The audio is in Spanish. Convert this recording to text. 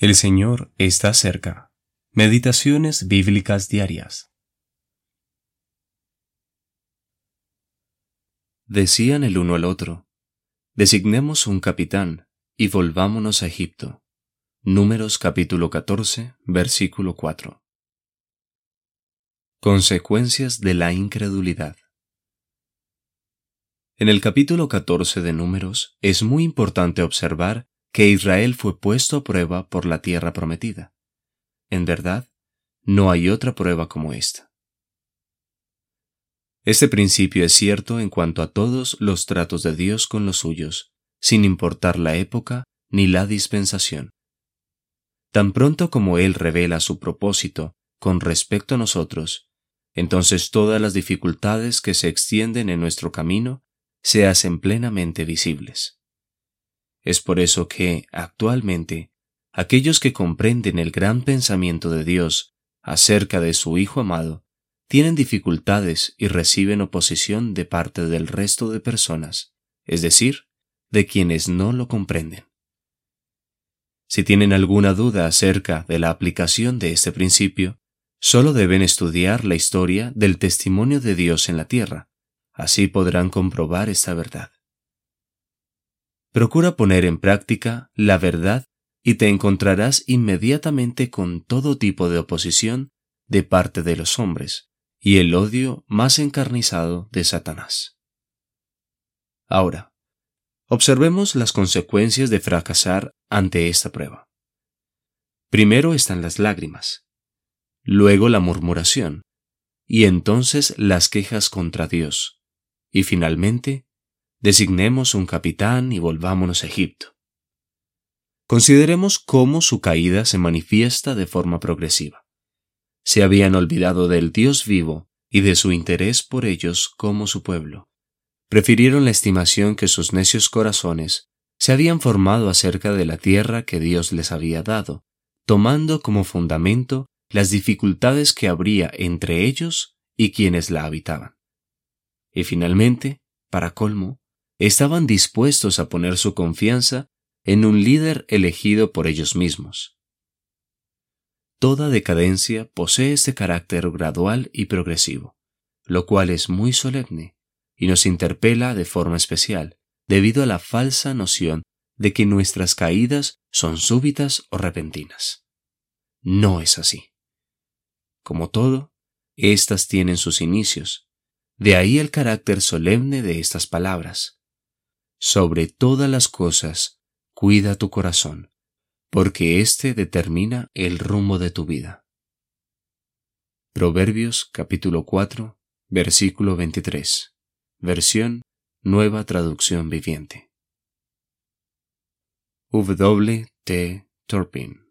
El Señor está cerca. Meditaciones bíblicas diarias. Decían el uno al otro, designemos un capitán y volvámonos a Egipto. Números capítulo 14, versículo 4. Consecuencias de la incredulidad. En el capítulo 14 de Números es muy importante observar que Israel fue puesto a prueba por la tierra prometida. En verdad, no hay otra prueba como esta. Este principio es cierto en cuanto a todos los tratos de Dios con los suyos, sin importar la época ni la dispensación. Tan pronto como Él revela su propósito con respecto a nosotros, entonces todas las dificultades que se extienden en nuestro camino se hacen plenamente visibles. Es por eso que, actualmente, aquellos que comprenden el gran pensamiento de Dios acerca de su Hijo amado tienen dificultades y reciben oposición de parte del resto de personas, es decir, de quienes no lo comprenden. Si tienen alguna duda acerca de la aplicación de este principio, solo deben estudiar la historia del testimonio de Dios en la tierra, así podrán comprobar esta verdad. Procura poner en práctica la verdad y te encontrarás inmediatamente con todo tipo de oposición de parte de los hombres y el odio más encarnizado de Satanás. Ahora, observemos las consecuencias de fracasar ante esta prueba. Primero están las lágrimas, luego la murmuración, y entonces las quejas contra Dios, y finalmente designemos un capitán y volvámonos a Egipto. Consideremos cómo su caída se manifiesta de forma progresiva. Se habían olvidado del Dios vivo y de su interés por ellos como su pueblo. Prefirieron la estimación que sus necios corazones se habían formado acerca de la tierra que Dios les había dado, tomando como fundamento las dificultades que habría entre ellos y quienes la habitaban. Y finalmente, para colmo, estaban dispuestos a poner su confianza en un líder elegido por ellos mismos. Toda decadencia posee este carácter gradual y progresivo, lo cual es muy solemne y nos interpela de forma especial debido a la falsa noción de que nuestras caídas son súbitas o repentinas. No es así. Como todo, éstas tienen sus inicios, de ahí el carácter solemne de estas palabras sobre todas las cosas, cuida tu corazón, porque éste determina el rumbo de tu vida. Proverbios capítulo 4, versículo 23. Versión Nueva Traducción Viviente. W. T. Turpin